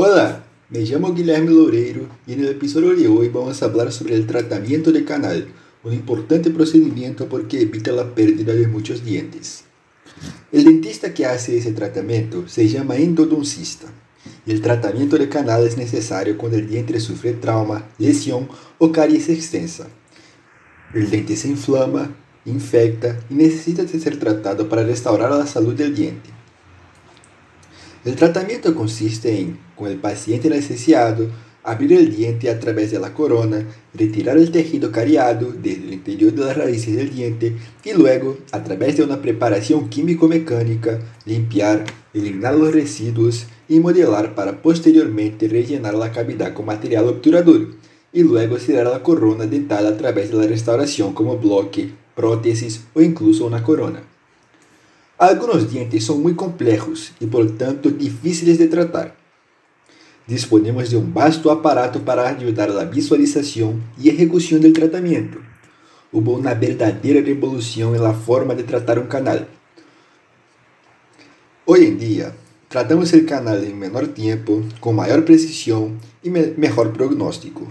Olá, me chamo Guilherme Loureiro e no episódio de hoje vamos falar sobre o tratamento de canal, um importante procedimento porque evita a perda de muitos dientes. O dentista que hace esse tratamento se chama endodoncista. E o tratamento de canal é necessário quando o diente sofre trauma, lesão ou caries extensa. O dente se inflama, infecta e necessita de ser tratado para restaurar a saúde do diente. O tratamento consiste em, com o paciente anestesiado, abrir o diente a través de corona, retirar o tejido cariado desde o interior de las raíces del diente e luego, a través de uma preparação químico-mecânica, limpiar, eliminar os resíduos e modelar para posteriormente rellenar a cavidade com material obturador e luego tirar a corona dental a través restauração como bloque, prótesis ou incluso uma corona. Algunos dientes são muito complejos e, portanto, difíceis de tratar. Disponemos de um vasto aparato para ajudar a visualização e execução do tratamento. Houve uma verdadeira revolução na forma de tratar um canal. Hoje em dia, tratamos o canal em menor tempo, com maior precisão e me melhor prognóstico.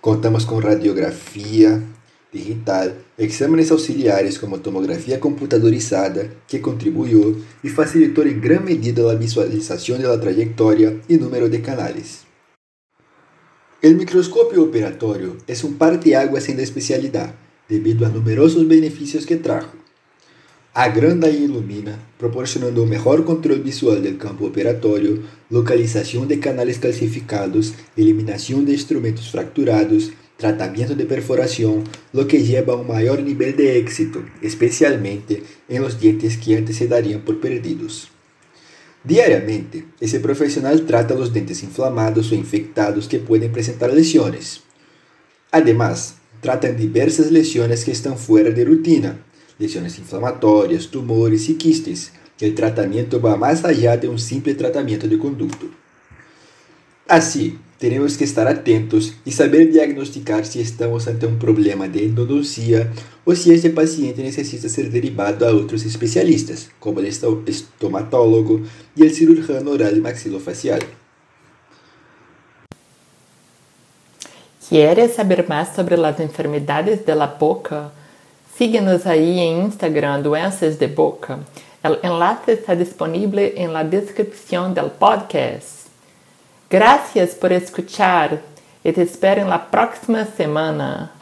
Contamos com radiografia, digital, exames auxiliares como tomografia computadorizada, que contribuyó y facilitó en gran medida la visualización de la y número de canales. El microscopio operatorio es un parteaguas en la especialidad, debido a numerosos beneficios que trajo. Agranda e ilumina, proporcionando um melhor controle visual do campo operatório, localização de canais calcificados, eliminação de instrumentos fracturados, tratamiento de perforación, lo que lleva a un mayor nivel de éxito, especialmente en los dientes que antes se darían por perdidos. Diariamente, ese profesional trata los dientes inflamados o infectados que pueden presentar lesiones. Además, tratan diversas lesiones que están fuera de rutina, lesiones inflamatorias, tumores y quistes. El tratamiento va más allá de un simple tratamiento de conducto. Así, teremos que estar atentos e saber diagnosticar se estamos ante um problema de endodontia ou se este paciente necessita ser derivado a outros especialistas, como o estomatólogo e o cirurgião oral e maxilofacial. ¿Quieres saber mais sobre as enfermedades da boca? Síguenos aí em Instagram Doenças de Boca. O enlace está disponível la descripción del podcast. Gracias por escuchar e te espero en la próxima semana.